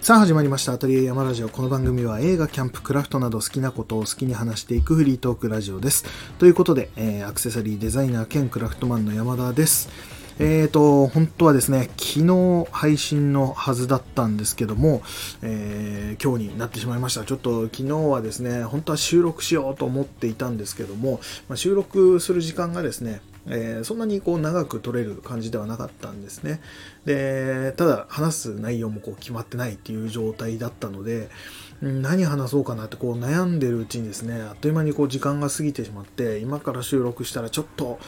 さあ始まりました。アトリエ山ラジオ。この番組は映画、キャンプ、クラフトなど好きなことを好きに話していくフリートークラジオです。ということで、えー、アクセサリーデザイナー兼クラフトマンの山田です。えーと、本当はですね、昨日配信のはずだったんですけども、えー、今日になってしまいました。ちょっと昨日はですね、本当は収録しようと思っていたんですけども、まあ、収録する時間がですね、えー、そんなにこう長く取れる感じではなかったんですね。で、ただ話す内容もこう決まってないっていう状態だったので、何話そうかなってこう悩んでるうちにですね、あっという間にこう時間が過ぎてしまって、今から収録したらちょっと、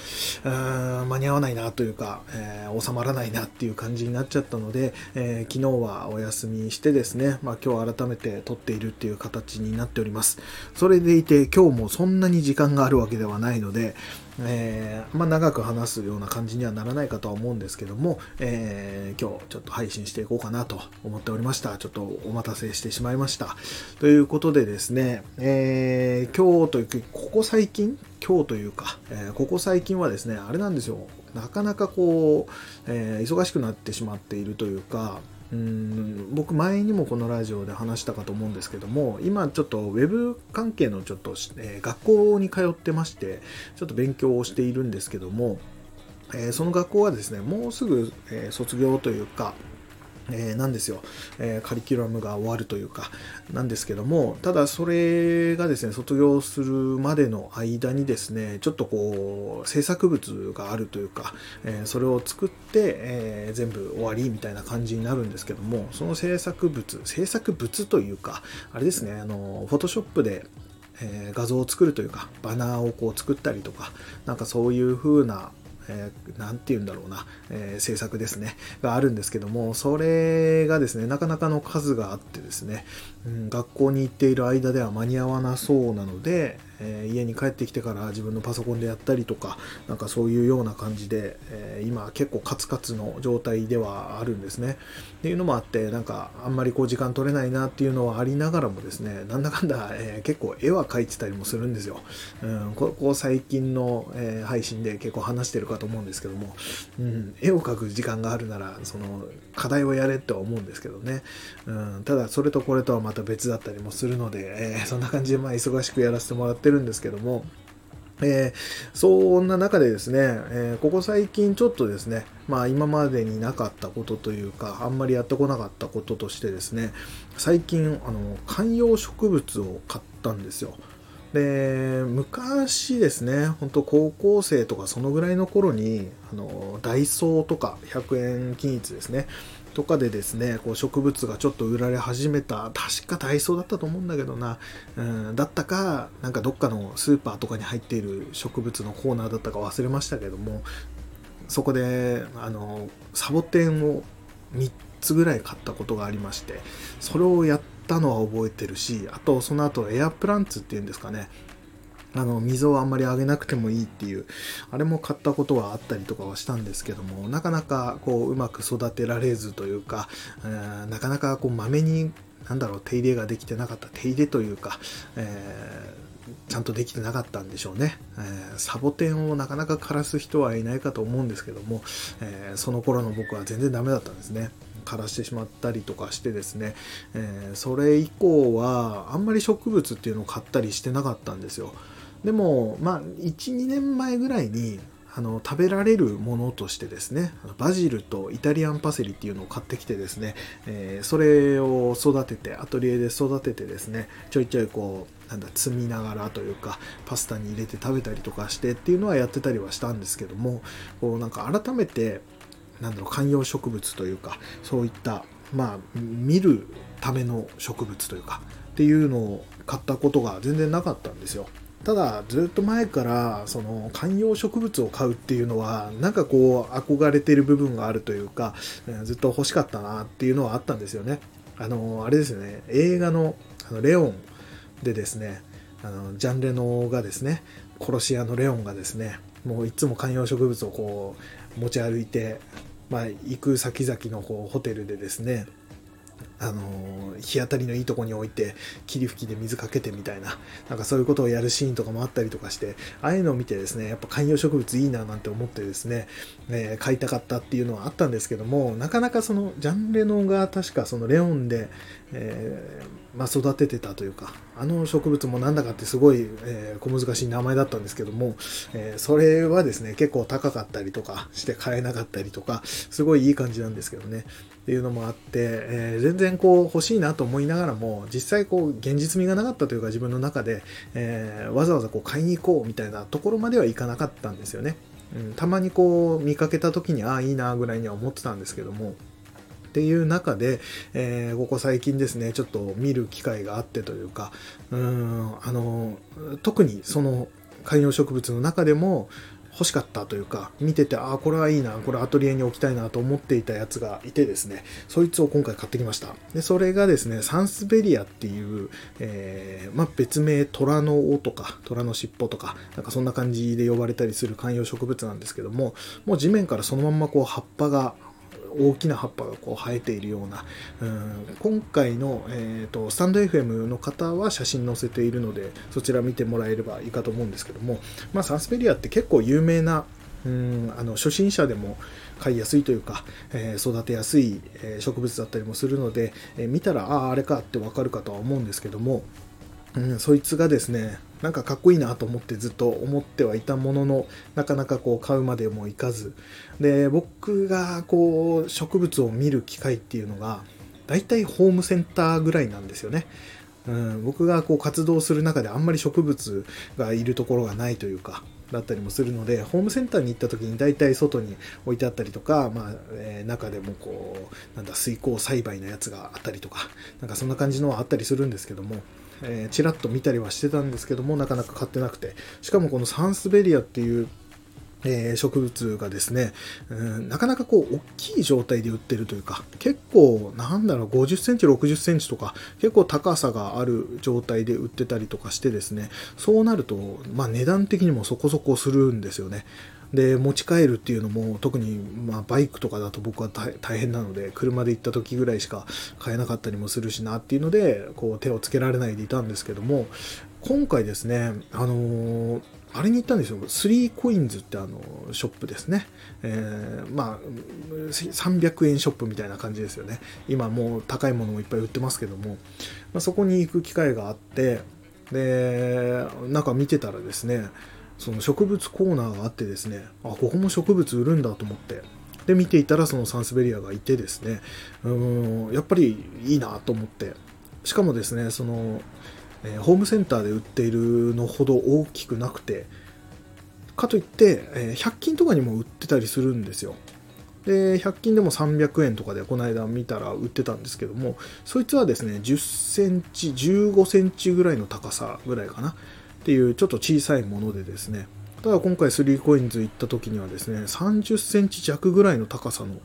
間に合わないなというか、えー、収まらないなっていう感じになっちゃったので、えー、昨日はお休みしてですね、まあ今日改めて撮っているっていう形になっております。それでいて今日もそんなに時間があるわけではないので、えー、まあ、長く話すような感じにはならないかとは思うんですけども、えー、今日ちょっと配信していこうかなと思っておりました。ちょっとお待たせしてしまいました。ということでですね、えー、今日というか、ここ最近、今日というか、えここ最近はですね、あれなんですよ。なかなかこう、え忙しくなってしまっているというか、うん僕前にもこのラジオで話したかと思うんですけども今ちょっとウェブ関係のちょっと、えー、学校に通ってましてちょっと勉強をしているんですけども、えー、その学校はですねもうすぐ、えー、卒業というかえー、なんですよ、え、カリキュラムが終わるというか、なんですけども、ただそれがですね、卒業するまでの間にですね、ちょっとこう、制作物があるというか、え、それを作って、え全部終わりみたいな感じになるんですけども、その制作物、制作物というか、あれですね、あの、フォトショップで、え画像を作るというか、バナーをこう作ったりとか、なんかそういう風なえー、て言うんだろうな、えー、制作ですね、があるんですけども、それがですね、なかなかの数があってですね、うん、学校に行っている間では間に合わなそうなので、えー、家に帰ってきてから自分のパソコンでやったりとか、なんかそういうような感じで、えー、今結構カツカツの状態ではあるんですね。っていうのもあって、なんかあんまりこう時間取れないなっていうのはありながらもですね、なんだかんだ、えー、結構絵は描いてたりもするんですよ。うん、ここ最近の、え配信で結構話してるかと思うんですけども、うん、絵を描く時間があるなら、その課題をやれっては思うんですけどね。うん、ただそれとこれとはまた別だったりもするので、えそんな感じでまあ忙しくやらせてもらってるんですけども、えー、そんな中でですね、えー、ここ最近ちょっとですね、まあ今までになかったことというか、あんまりやってこなかったこととしてですね、最近、あの、観葉植物を買ったんですよ。で、昔ですね、本当高校生とかそのぐらいの頃に、あの、ダイソーとか100円均一ですね、とかでですね、こう植物がちょっと売られ始めた、確かダイソーだったと思うんだけどな、うん、だったか、なんかどっかのスーパーとかに入っている植物のコーナーだったか忘れましたけども、そこで、あの、サボテンを3つぐらい買ったことがありまして、それをやったのは覚えてるし、あとその後エアプランツっていうんですかね、あの水をあんまりあげなくてもいいっていうあれも買ったことはあったりとかはしたんですけどもなかなかこううまく育てられずというか、え、なかなかこうまめになんだろう手入れができてなかった手入れというか、えー、ちゃんとできてなかったんでしょうね、えー、サボテンをなかなか枯らす人はいないかと思うんですけども、えその頃の僕は全然ダメだったんですね。枯らしてしまったりとかしてですね、えそれ以降はあんまり植物っていうのを買ったりしてなかったんですよ。でも、まあ、1、2年前ぐらいに、あの食べられるものとしてですねバジルとイタリアンパセリっていうのを買ってきてですね、えー、それを育ててアトリエで育ててですねちょいちょいこうなんだ積みながらというかパスタに入れて食べたりとかしてっていうのはやってたりはしたんですけどもこうなんか改めてなんだろう観葉植物というかそういったまあ見るための植物というかっていうのを買ったことが全然なかったんですよ。ただずっと前からその観葉植物を買うっていうのはなんかこう憧れてる部分があるというかずっと欲しかったなっていうのはあったんですよね。あのあれですよね映画のあのレオンでですねあのジャン・レノがですね殺し屋のレオンがですねもういつも観葉植物をこう持ち歩いて、まあ、行く先々のこうホテルでですねあの日当たりのいいとこに置いて霧吹きで水かけてみたいななんかそういうことをやるシーンとかもあったりとかしてああいうのを見てですねやっぱ観葉植物いいななんて思ってですね、え、買いたかったっていうのはあったんですけどもなかなかそのジャンレノが確かそのレオンで、えー、まあ、育ててたというかあの植物もなんだかってすごい、えー、小難しい名前だったんですけども、えそれはですね結構高かったりとかして買えなかったりとかすごいいい感じなんですけどね。っていうのもあって、えー、全然こう欲しいなと思いながらも実際こう現実味がなかったというか自分の中で、えー、わざわざこう買いに行こうみたいなところまではいかなかったんですよね。うん、たまにこう見かけた時にああいいなぐらいには思ってたんですけどもっていう中で、えー、ここ最近ですねちょっと見る機会があってというかうんあの特にその観葉植物の中でも欲しかったというか、見てて、ああ、これはいいな、これアトリエに置きたいなと思っていたやつがいてですね、そいつを今回買ってきました。で、それがですね、サンスベリアっていう、えー、まあ、別名、虎の尾とか、虎の尻尾とか、なんかそんな感じで呼ばれたりする観葉植物なんですけども、もう地面からそのまんまこう葉っぱが大きな葉っぱがこう生えているような、うん、今回の、えーと、スタンド FM の方は写真載せているのでそちら見てもらえればいいかと思うんですけども、まあ、サンスペリアって結構有名なうんあの初心者でも飼いやすいというか、えー、育てやすい植物だったりもするので、えー、見たらあああれかってわかるかとは思うんですけども、うん、そいつがですねなんかかっこいいなと思ってずっと思ってはいたもののなかなかこう買うまでもいかずで僕がこう植物を見る機会っていうのが大体ホームセンターぐらいなんですよね。うん、僕がこう活動する中であんまり植物がいるところがないというかだったりもするのでホームセンターに行った時に大体外に置いてあったりとか、まあえー、中でもこうなんだ水耕栽培のやつがあったりとかなんかそんな感じのはあったりするんですけどもえー、ちらっと見たりはしてたんですけどもなかなか買ってなくて。しかもこのサンスベリアっていうえー、植物がですね、うん、なかなかこう大きい状態で売ってるというか結構なんだろう50センチ60センチとか結構高さがある状態で売ってたりとかしてですねそうなると、まあ、値段的にもそこそこするんですよね。で持ち帰るっていうのも特にまあバイクとかだと僕は大変なので車で行った時ぐらいしか買えなかったりもするしなっていうのでこう手をつけられないでいたんですけども今回ですねあのーあれに行ったんですよ。スリーコインズってあの、ショップですね。えー、まあ、300円ショップみたいな感じですよね。今もう高いものもいっぱい売ってますけども、まあ、そこに行く機会があって、で、なんか見てたらですね、その植物コーナーがあってですね、あ、ここも植物売るんだと思って、で、見ていたらそのサンスベリアがいてですね、うん、やっぱりいいなと思って、しかもですね、その、え、ホームセンターで売っているのほど大きくなくて、かといって、え、100均とかにも売ってたりするんですよ。で、100均でも300円とかでこの間見たら売ってたんですけども、そいつはですね、10センチ、15センチぐらいの高さぐらいかな。っていうちょっと小さいものでですね。ただ今回 3coins 行った時にはですね30センチ弱ぐらいの高さの、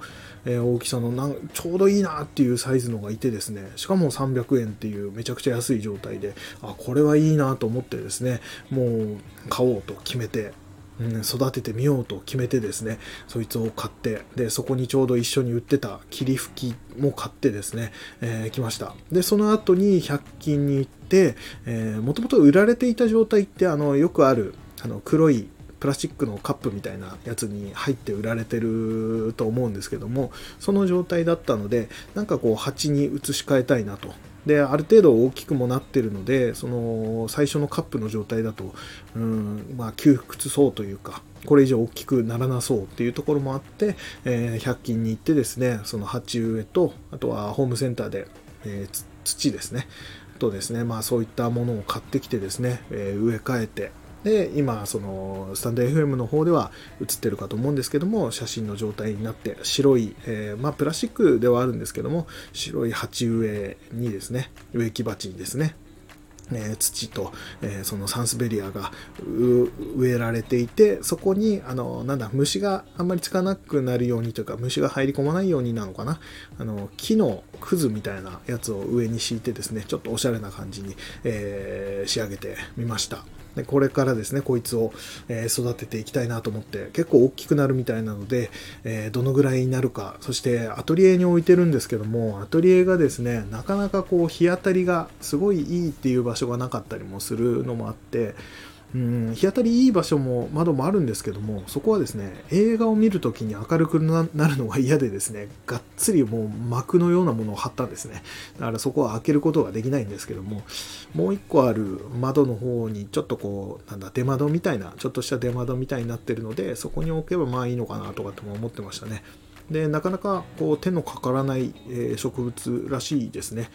え大きさのなんちょうどいいなっていうサイズのがいてですね。しかも300円っていうめちゃくちゃ安い状態であこれはいいなと思ってですねもう買おうと決めてうん、育ててみようと決めてですね、そいつを買って、で、そこにちょうど一緒に売ってた霧吹きも買ってですね、えー、来ました。で、その後に100均に行って、えー、もともと売られていた状態って、あの、よくある、あの、黒いプラスチックのカップみたいなやつに入って売られてると思うんですけどもその状態だったのでなんかこう鉢に移し替えたいなとである程度大きくもなってるのでその最初のカップの状態だと、うんまあ、窮屈そうというかこれ以上大きくならなそうっていうところもあって、えー、100均に行ってですねその鉢植えとあとはホームセンターで、えー、土ですね。とですねまあそういったものを買ってきてですね、えー、植え替えてで今そのスタンド FM の方では映ってるかと思うんですけども写真の状態になって白い、えー、まあ、プラスチックではあるんですけども白い鉢植えにですね植木鉢にですねえー、土と、えー、そのサンスベリアが植えられていてそこにあのなんだ虫があんまりつかなくなるようにというか虫が入り込まないようになのかな？あの木のくずみたいなやつを上に敷いてですねちょっとおしゃれな感じに、えー、仕上げてみました。でこれからですねこいつを、え育てていきたいなと思って結構大きくなるみたいなので、えどのぐらいになるかそしてアトリエに置いてるんですけどもアトリエがですねなかなかこう日当たりがすごいいいっていう場所がなかったりもするのもあってうん日当たりいい場所も窓もあるんですけどもそこはですね映画を見るときに明るくなるのが嫌でですねがっつりもう幕のようなものを貼ったんですね。だからそこは開けることができないんですけどももう一個ある窓の方にちょっとこうなんだ出窓みたいなちょっとした出窓みたいになってるのでそこに置けばまあいいのかなとかっても思ってましたね。でなかなかこう手のかからない、植物らしいですね。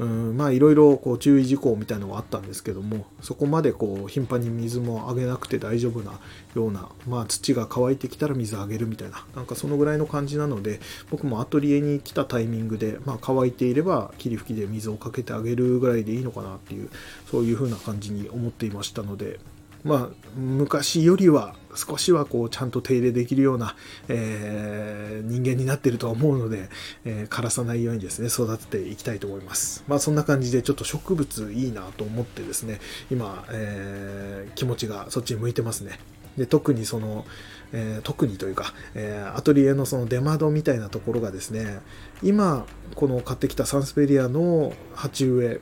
うんまあいろいろこう注意事項みたいなのがあったんですけどもそこまでこう頻繁に水もあげなくて大丈夫なような、まあ、土が乾いてきたら水あげるみたいななんかそのぐらいの感じなので僕もアトリエに来たタイミングで、まあ、乾いていれば霧吹きで水をかけてあげるぐらいでいいのかなっていうそういう風な感じに思っていましたのでまあ、昔よりは少しはこうちゃんと手入れできるような、えー、人間になってるとは思うので、えー、枯らさないようにですね育てていきたいと思います。まあそんな感じでちょっと植物いいなと思ってですね今、えー、気持ちがそっちに向いてますね。で特にその、えー、特にというか、えー、アトリエのその出窓みたいなところがですね今この買ってきたサンスペリアの鉢植え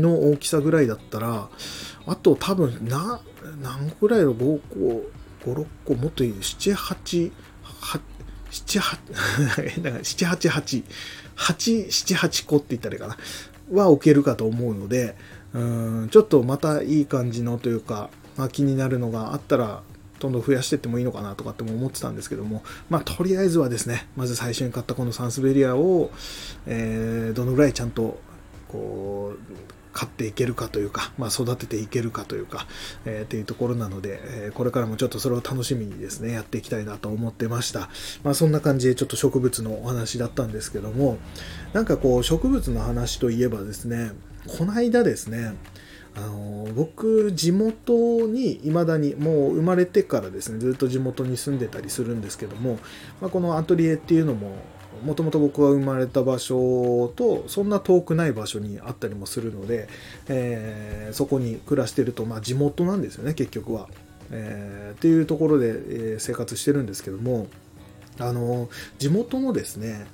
の大きさぐらいだったらあと多分な何個ぐらいの5個56個もっといい78 7、8、7、8、8、8、7、8個って言ったらいいかな。は置けるかと思うので、うんちょっとまたいい感じのというか、まあ、気になるのがあったら、どんどん増やしていってもいいのかなとかっても思ってたんですけども、まあ、とりあえずはですね、まず最初に買ったこのサンスベリアを、えー、どのぐらいちゃんと、こう、飼っていけるかというか、まあ、育てていけるかというか、えー、っていうところなので、えー、これからもちょっとそれを楽しみにですね、やっていきたいなと思ってました。まあ、そんな感じでちょっと植物のお話だったんですけども、なんかこう、植物の話といえばですね、この間ですね、あの僕地元に未だにもう生まれてからですねずっと地元に住んでたりするんですけども、まあ、このアトリエっていうのももともと僕が生まれた場所とそんな遠くない場所にあったりもするので、えー、そこに暮らしてると、まあ、地元なんですよね結局は、えー、っていうところで、え、生活してるんですけどもあの地元のですね、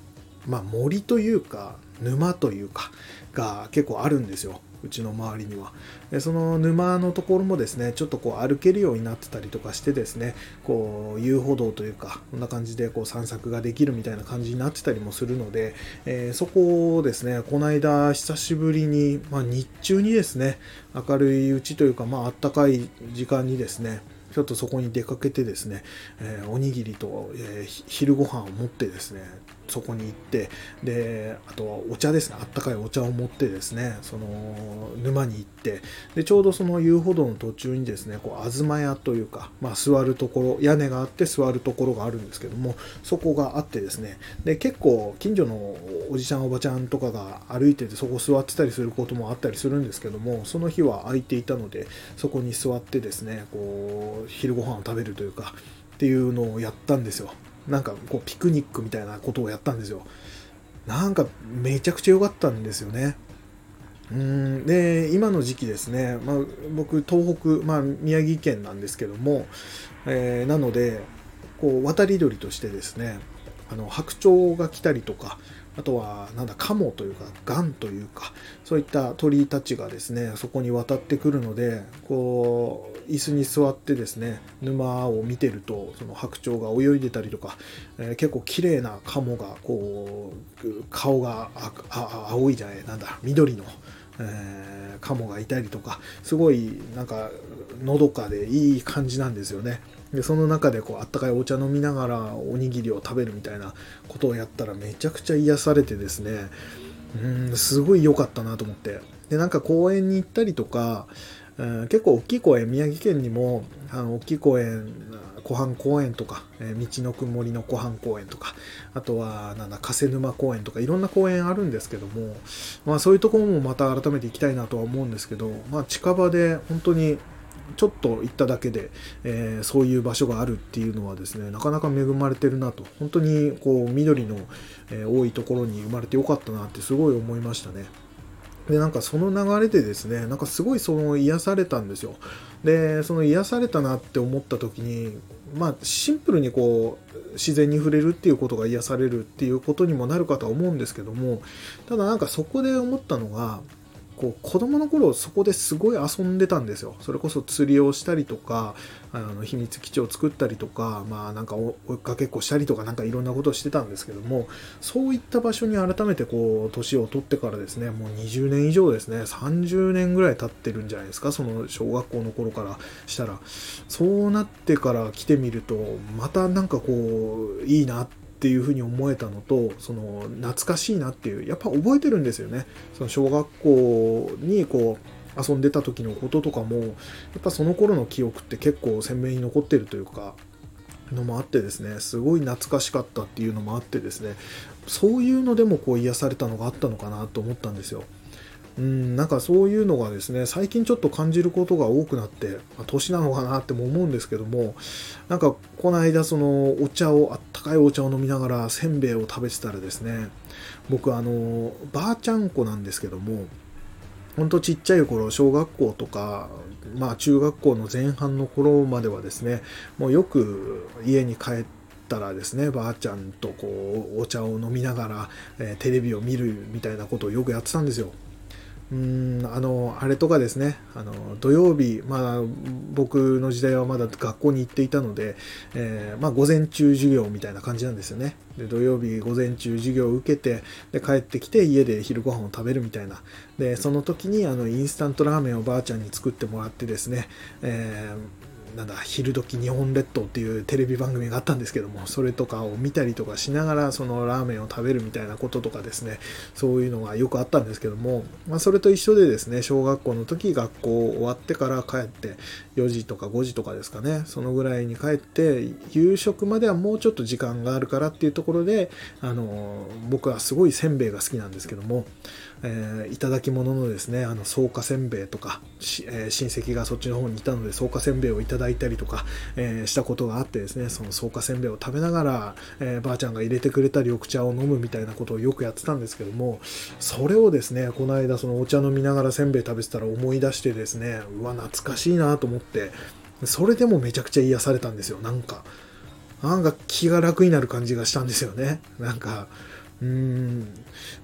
まあ、森というか沼というかが結構あるんですよ。うちの周りには。でその沼のところもですね、ちょっとこう歩けるようになってたりとかしてですね、こう遊歩道というか、こんな感じでこう散策ができるみたいな感じになってたりもするので、えー、そこをですね、この間久しぶりに、まあ、日中にですね、明るいうちというか、まああったかい時間にですね、ちょっとそこに出かけてですね、えー、おにぎりと、えー、昼ご飯を持ってですね、そこに行ってであとはお茶ですね。あったかいお茶を持ってですねその沼に行ってでちょうどその遊歩道の途中にですねこう東屋というか、まあ、座るところ屋根があって座るところがあるんですけどもそこがあってですねで結構近所のおじちゃんおばちゃんとかが歩いててそこ座ってたりすることもあったりするんですけどもその日は空いていたのでそこに座ってですねこう昼ご飯を食べるというかっていうのをやったんですよ。なんかこうピクニックみたいなことをやったんですよ。なんかめちゃくちゃ良かったんですよね。うんで今の時期ですね、まあ、僕東北、まあ、宮城県なんですけども、えー、なのでこう渡り鳥としてですねあの白鳥が来たりとかあとは、なんだ、カモというか、ガンというか、そういった鳥たちがですね、そこに渡ってくるので、こう、椅子に座ってですね、沼を見てると、その白鳥が泳いでたりとか、えー、結構綺麗なカモが、こう、顔が青いじゃない、なんだ、緑の、えー、カモがいたりとか、すごい、なんか、のどかでいい感じなんですよね。でその中でこうあったかいお茶飲みながらおにぎりを食べるみたいなことをやったらめちゃくちゃ癒されてですね。うんすごい良かったなと思って。でなんか公園に行ったりとか、うん、結構大きい公園宮城県にもあの大きい公園湖畔公園とか、え、道のく森の湖畔公園とかあとはなんだ加瀬沼公園とかいろんな公園あるんですけども、まあ、そういうところもまた改めて行きたいなとは思うんですけど、まあ、近場で本当にちょっと行っただけで、えー、そういう場所があるっていうのはですねなかなか恵まれてるなと。本当にこう緑の、え、多いところに生まれてよかったなってすごい思いましたね。でなんかその流れでですねなんかすごいその癒されたんですよ。でその癒されたなって思った時にまあシンプルにこう自然に触れるっていうことが癒されるっていうことにもなるかとは思うんですけどもただなんかそこで思ったのがこう子供の頃そこですごい遊んでたんですよ。それこそ釣りをしたりとか、あの秘密基地を作ったりとか、まあなんか追いかけっこしたりとかなんかいろんなことをしてたんですけども、そういった場所に改めてこう年を取ってからですね、もう20年以上ですね、30年ぐらい経ってるんじゃないですか、その小学校の頃からしたら。そうなってから来てみると、またなんかこう、いいなってっていうふうに思えたのとその懐かしいなっていうやっぱ覚えてるんですよねその小学校にこう遊んでた時のこととかもやっぱその頃の記憶って結構鮮明に残ってるというかのもあってですねすごい懐かしかったっていうのもあってですねそういうのでもこう癒されたのがあったのかなと思ったんですよ。うん、なんかそういうのがですね、最近ちょっと感じることが多くなって、まあ、年なのかなっても思うんですけども、なんかこの間そのお茶を、あったかいお茶を飲みながらせんべいを食べてたらですね、僕あの、ばあちゃん子なんですけども、ほんとちっちゃい頃、小学校とか、まあ中学校の前半の頃まではですね、もうよく家に帰って、たらですねばあちゃんとこうお茶を飲みながら、えー、テレビを見るみたいなことをよくやってたんですよ。うんあのあれとかですね。あの土曜日、まあ、僕の時代はまだ学校に行っていたので、えー、まあ、午前中授業みたいな感じなんですよね。で土曜日午前中授業を受けてで帰ってきて家で昼ご飯を食べるみたいな。でその時にあのインスタントラーメンをばあちゃんに作ってもらってですね、えーなんだ昼時日本列島っていうテレビ番組があったんですけどもそれとかを見たりとかしながらそのラーメンを食べるみたいなこととかですねそういうのがよくあったんですけども、まあ、それと一緒でですね小学校の時学校終わってから帰って4時とか5時とかですかねそのぐらいに帰って夕食まではもうちょっと時間があるからっていうところであの僕はすごいせんべいが好きなんですけどもえー、いただき物のですね、あの、草加せんべいとか、えー、親戚がそっちの方にいたので、草加せんべいをいただいたりとか、えー、したことがあってですね、その草加せんべいを食べながら、えばあちゃんが入れてくれた緑茶を飲むみたいなことをよくやってたんですけども、それをですね、この間そのお茶飲みながらせんべい食べてたら思い出してですね、うわ、懐かしいなと思って、それでもめちゃくちゃ癒されたんですよ、なんか。なんか気が楽になる感じがしたんですよね。なんか、うん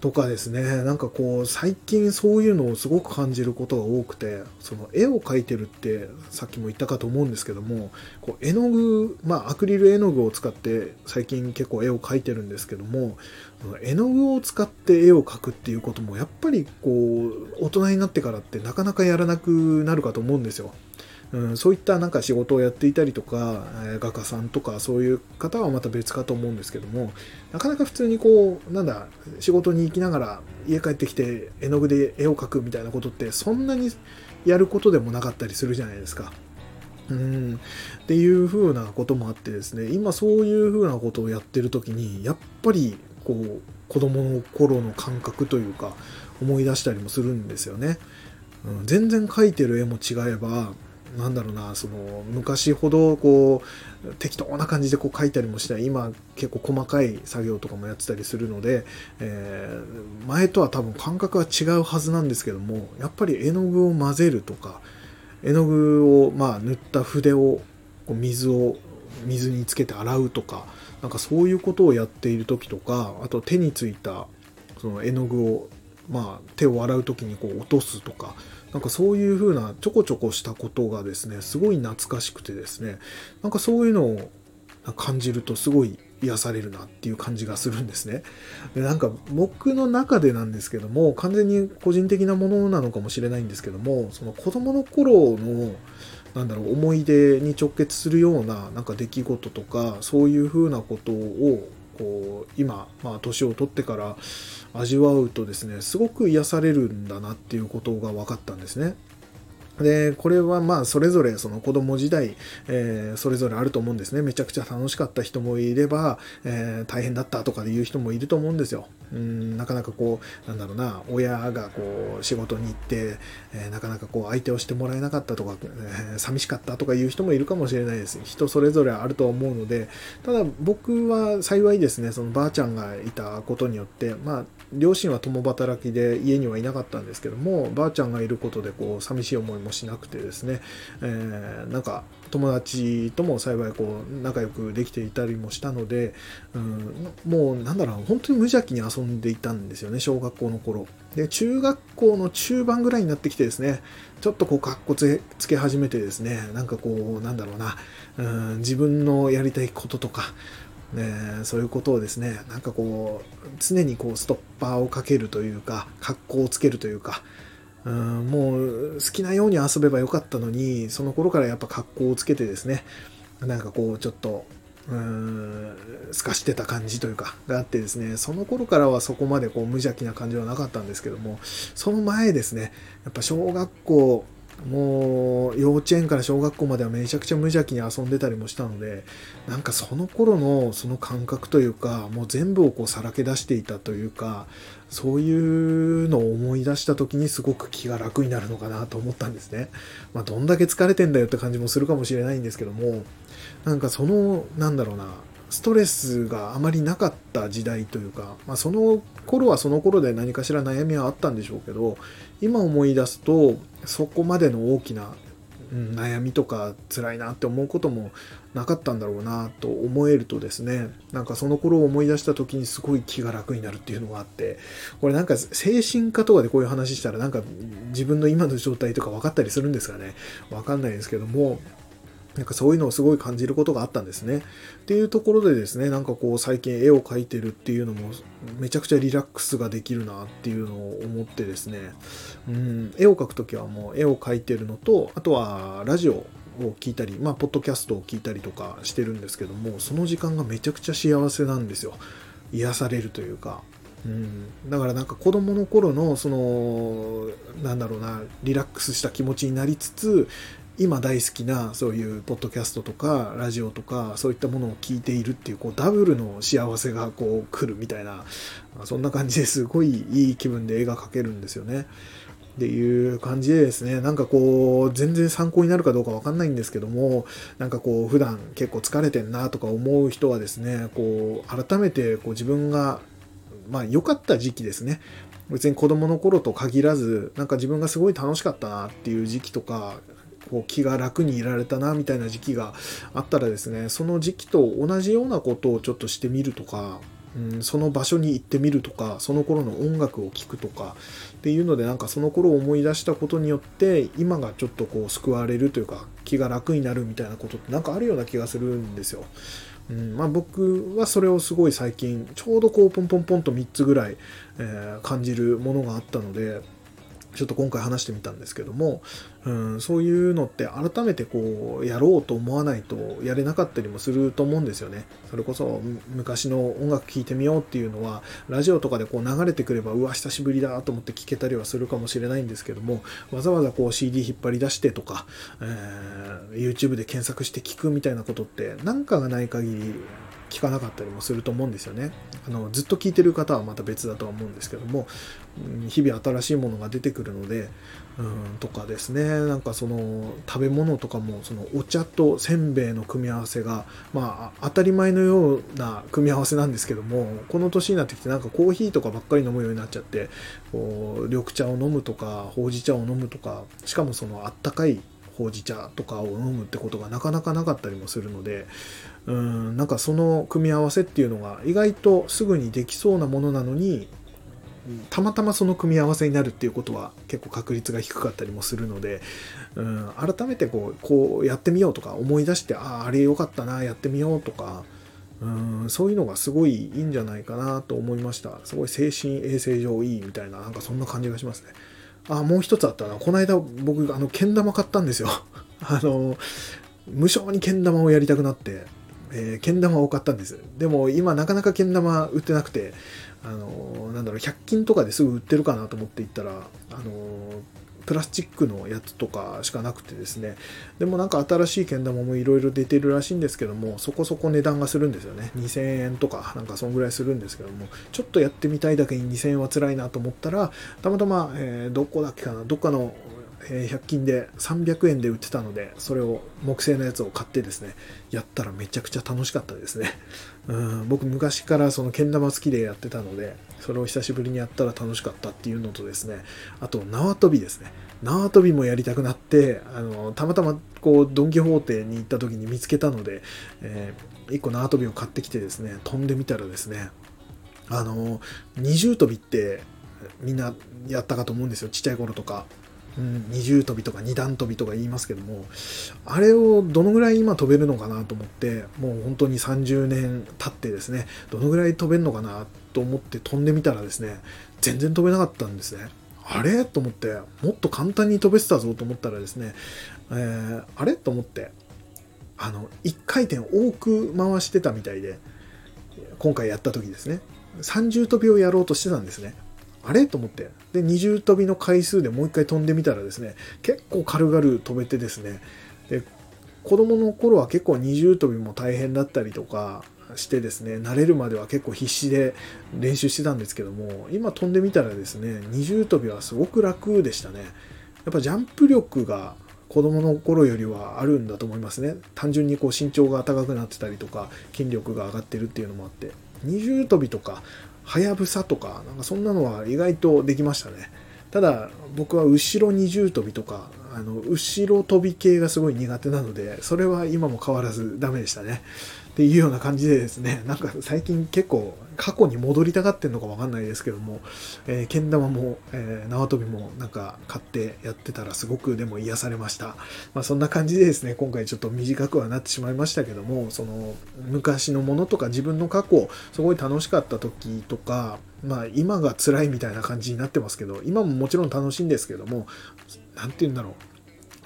とかですねなんかこう最近そういうのをすごく感じることが多くてその絵を描いてるってさっきも言ったかと思うんですけどもこう絵の具まあアクリル絵の具を使って最近結構絵を描いてるんですけども絵の具を使って絵を描くっていうこともやっぱりこう大人になってからってなかなかやらなくなるかと思うんですよ。うん、そういったなんか仕事をやっていたりとか、え画家さんとかそういう方はまた別かと思うんですけどもなかなか普通にこうなんだ仕事に行きながら家帰ってきて絵の具で絵を描くみたいなことってそんなにやることでもなかったりするじゃないですか。うんっていう風なこともあってですね今そういう風なことをやってる時にやっぱりこう子供の頃の感覚というか思い出したりもするんですよね。うん、全然描いてる絵も違えばなんだろうなその昔ほどこう適当な感じでこう書いたりもしない今結構細かい作業とかもやってたりするので、えー、前とは多分感覚は違うはずなんですけどもやっぱり絵の具を混ぜるとか絵の具をまあ塗った筆をこう水を水につけて洗うとかなんかそういうことをやっている時とかあと手についたその絵の具をまあ手を洗う時にこう落とすとかなんかそういう風なちょこちょこしたことがですね、すごい懐かしくてですね、なんかそういうのを感じるとすごい癒されるなっていう感じがするんですね。でなんか僕の中でなんですけども、完全に個人的なものなのかもしれないんですけども、その子供の頃のなんだろう思い出に直結するようななんか出来事とかそういう風なことをこう今、まあ、年を取ってから味わうとですねすごく癒されるんだなっていうことが分かったんですね。で、これはまあそれぞれその子供時代、えー、それぞれあると思うんですね。めちゃくちゃ楽しかった人もいれば、えー、大変だったとかで言う人もいると思うんですよ。うん、なかなかこう、なんだろうな、親がこう仕事に行って、えー、なかなかこう相手をしてもらえなかったとか、え寂しかったとかいう人もいるかもしれないです。人それぞれあると思うので、ただ僕は幸いですね、そのばあちゃんがいたことによって、まあ両親は共働きで家にはいなかったんですけどもばあちゃんがいることでこう寂しい思いもしなくてですね、えー、なんか友達とも幸いこう仲良くできていたりもしたので、うん、もうなんだろう本当に無邪気に遊んでいたんですよね小学校の頃。で中学校の中盤ぐらいになってきてですねちょっとこうかっこつけ始めてですねなんかこうなんだろうな、うん、自分のやりたいこととかね、そういうことをですねなんかこう常にこうストッパーをかけるというか格好をつけるというかうんもう好きなように遊べばよかったのにその頃からやっぱ格好をつけてですねなんかこうちょっとうん透かしてた感じというかがあってですねその頃からはそこまでこう無邪気な感じはなかったんですけどもその前ですねやっぱ小学校もう幼稚園から小学校まではめちゃくちゃ無邪気に遊んでたりもしたのでなんかその頃のその感覚というかもう全部をこうさらけ出していたというかそういうのを思い出した時にすごく気が楽になるのかなと思ったんですね。まあ、どんだけ疲れてんだよって感じもするかもしれないんですけどもなんかそのなんだろうなストレスがあまりなかった時代というか、まあ、その頃はその頃で何かしら悩みはあったんでしょうけど今思い出すとそこまでの大きな、悩みとか辛いなって思うこともなかったんだろうなと思えるとですねなんかその頃を思い出した時にすごい気が楽になるっていうのがあってこれなんか精神科とかでこういう話したらなんか自分の今の状態とか分かったりするんですかね。分かんないですけどもなんかそういうのをすごい感じることがあったんですね。っていうところでですね、なんかこう最近絵を描いてるっていうのもめちゃくちゃリラックスができるなっていうのを思ってですね、うん、絵を描くときはもう絵を描いてるのと、あとはラジオを聞いたり、まあ、ポッドキャストを聞いたりとかしてるんですけども、その時間がめちゃくちゃ幸せなんですよ。癒されるというか。うん、だからなんか子供の頃のそのなんだろうなリラックスした気持ちになりつつ今大好きなそういうポッドキャストとかラジオとかそういったものを聞いているっていうこうダブルの幸せがこう来るみたいなそんな感じですごいいい気分で絵が描けるんですよね。っていう感じでですね、なんかこう、全然参考になるかどうかわかんないんですけども、なんかこう、普段結構疲れてんなとか思う人はですね、こう、改めてこう自分が、まあ良かった時期ですね。別に子供の頃と限らず、なんか自分がすごい楽しかったなっていう時期とか、こう気が楽にいられたなみたいな時期があったらですねその時期と同じようなことをちょっとしてみるとか、うん、その場所に行ってみるとかその頃の音楽を聴くとかっていうのでなんかその頃思い出したことによって今がちょっとこう救われるというか気が楽になるみたいなことってなんかあるような気がするんですよ。うんまあ、僕はそれをすごい最近ちょうどこうポンポンポンと3つぐらい、えー、感じるものがあったのでちょっと今回話してみたんですけども、うん、そういうのって改めてこうやろうと思わないとやれなかったりもすると思うんですよね。それこそ昔の音楽聴いてみようっていうのはラジオとかでこう流れてくればうわ久しぶりだと思って聴けたりはするかもしれないんですけどもわざわざこう CD 引っ張り出してとか、えー、YouTube で検索して聴くみたいなことって何かがない限り聞かなかったりもすると思うんですよね。あのずっと聞いてる方はまた別だとは思うんですけども、日々新しいものが出てくるので、うん、とかですね、なんかその食べ物とかもそのお茶とせんべいの組み合わせが、まあ当たり前のような組み合わせなんですけども、この年になってきてなんかコーヒーとかばっかり飲むようになっちゃって、こう緑茶を飲むとか、ほうじ茶を飲むとか、しかもそのあったかいほうじ茶とかを飲むってことがなかなかなかったりもするのでうんなんかその組み合わせっていうのが意外とすぐにできそうなものなのにたまたまその組み合わせになるっていうことは結構確率が低かったりもするので、うん、改めてこうこうやってみようとか思い出してあああれよかったなやってみようとか、うん、そういうのがすごいいいんじゃないかなと思いました。すごい精神衛生上いいみたいななんかそんな感じがしますね。あもう一つあったな。この間僕あのけん玉買ったんですよ。あの無償にけん玉をやりたくなって。えー、けん玉を買ったんです。でも今なかなかけん玉売ってなくて、あのー、なんだろう、100均とかですぐ売ってるかなと思って行ったら、あのー、プラスチックのやつとかしかなくてですねでもなんか新しいけん玉もいろいろ出てるらしいんですけどもそこそこ値段がするんですよね2000円とかなんかそんぐらいするんですけどもちょっとやってみたいだけに2000円は辛いなと思ったらたまたま、え、どこだっけかなどっかのえ100均で300円で売ってたのでそれを木製のやつを買ってですねやったらめちゃくちゃ楽しかったですね。うん僕昔からそのけん玉好きでやってたのでそれを久しぶりにやったら楽しかったっていうのとですねあと縄跳びですね。縄跳びもやりたくなってあのたまたまこうドン・キホーテに行った時に見つけたので、えー、1個縄跳びを買ってきてですね飛んでみたらですねあの二重跳びってみんなやったかと思うんですよ。ちっちゃい頃とか。うん、二重跳びとか二段跳びとか言いますけどもあれをどのぐらい今飛べるのかなと思ってもう本当に30年経ってですねどのぐらい飛べるのかなと思って飛んでみたらですね全然飛べなかったんですね。あれ？と思ってもっと簡単に飛べてたぞと思ったらですね、えー、あれ？と思ってあの1回転多く回してたみたいで今回やった時ですね30跳びをやろうとしてたんですね。あれ？と思って。で、二重跳びの回数でもう一回飛んでみたらですね、結構軽々飛べてですね、で、子供の頃は結構二重跳びも大変だったりとかしてですね、慣れるまでは結構必死で練習してたんですけども、今飛んでみたらですね、二重跳びはすごく楽でしたね。やっぱジャンプ力が子供の頃よりはあるんだと思いますね。単純にこう身長が高くなってたりとか、筋力が上がってるっていうのもあって。二重跳びとかはやぶさとか、なんかそんなのは意外とできましたね。ただ、僕は後ろ二重跳びとか、あの、後ろ跳び系がすごい苦手なので、それは今も変わらずダメでしたね。っていうような感じでですね、なんか最近結構過去に戻りたがってるのかわかんないですけども、えー、けん玉も、えー、縄跳びもなんか買ってやってたらすごくでも癒されました。まあそんな感じでですね、今回ちょっと短くはなってしまいましたけども、その昔のものとか自分の過去、すごい楽しかった時とか、まあ今が辛いみたいな感じになってますけど、今ももちろん楽しいんですけども、何て言うんだろう。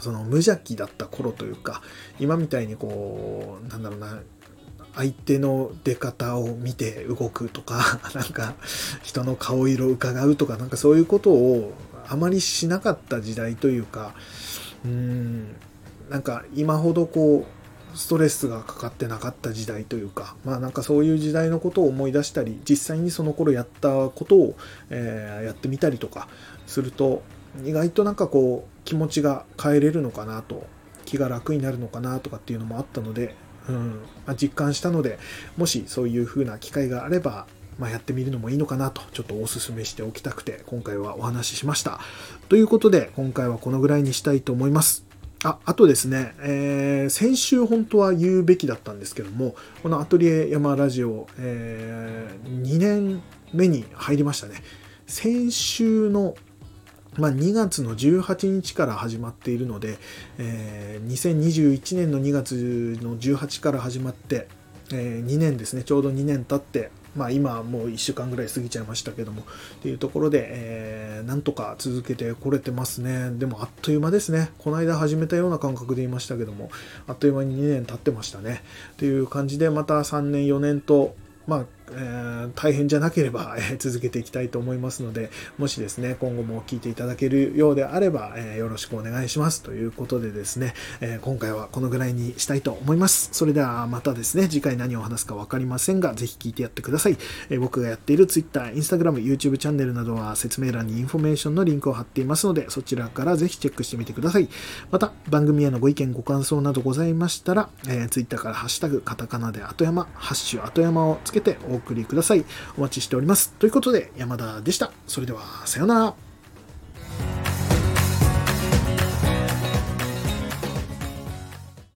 その無邪気だった頃というか、今みたいにこう、なんだろうな、相手の出方を見て動くとか、なんか人の顔色を伺うとか、なんかそういうことをあまりしなかった時代というか、うん、なんか今ほどこう、ストレスがかかってなかった時代というか、まあなんかそういう時代のことを思い出したり、実際にその頃やったことを、えー、やってみたりとかすると、意外となんかこう気持ちが変えれるのかなと、気が楽になるのかなとかっていうのもあったので、うんま、実感したので、もしそういう風な機会があれば、まあ、やってみるのもいいのかなと、ちょっとお勧めしておきたくて、今回はお話ししました。ということで、今回はこのぐらいにしたいと思います。あ、あとですね、えー、先週本当は言うべきだったんですけども、このアトリエ山ラジオ、えー、2年目に入りましたね。先週のまあ、2月の18日から始まっているので、えー、2021年の2月の18から始まって、えー、2年ですね、ちょうど2年経って、まあ、今もう1週間ぐらい過ぎちゃいましたけども、っていうところで、えー、なんとか続けてこれてますね。でもあっという間ですね。この間始めたような感覚で言いましたけども、あっという間に2年経ってましたね。という感じで、また3年、4年と、まあ、えー、大変じゃなければ、え、続けていきたいと思いますので、もしですね、今後も聞いていただけるようであれば、えー、よろしくお願いします。ということでですね、え今回はこのぐらいにしたいと思います。それではまたですね、次回何を話すかわかりませんが、ぜひ聞いてやってください。え僕がやっている Twitter、Instagram、YouTube チャンネルなどは説明欄にインフォメーションのリンクを貼っていますので、そちらからぜひチェックしてみてください。また、番組へのご意見、ご感想などございましたら、え Twitter からハッシュタグ、カタカナで後山、ハッシュ後山をつけてお送りください。お待ちしております。ということで、山田でした。それでは、さようなら。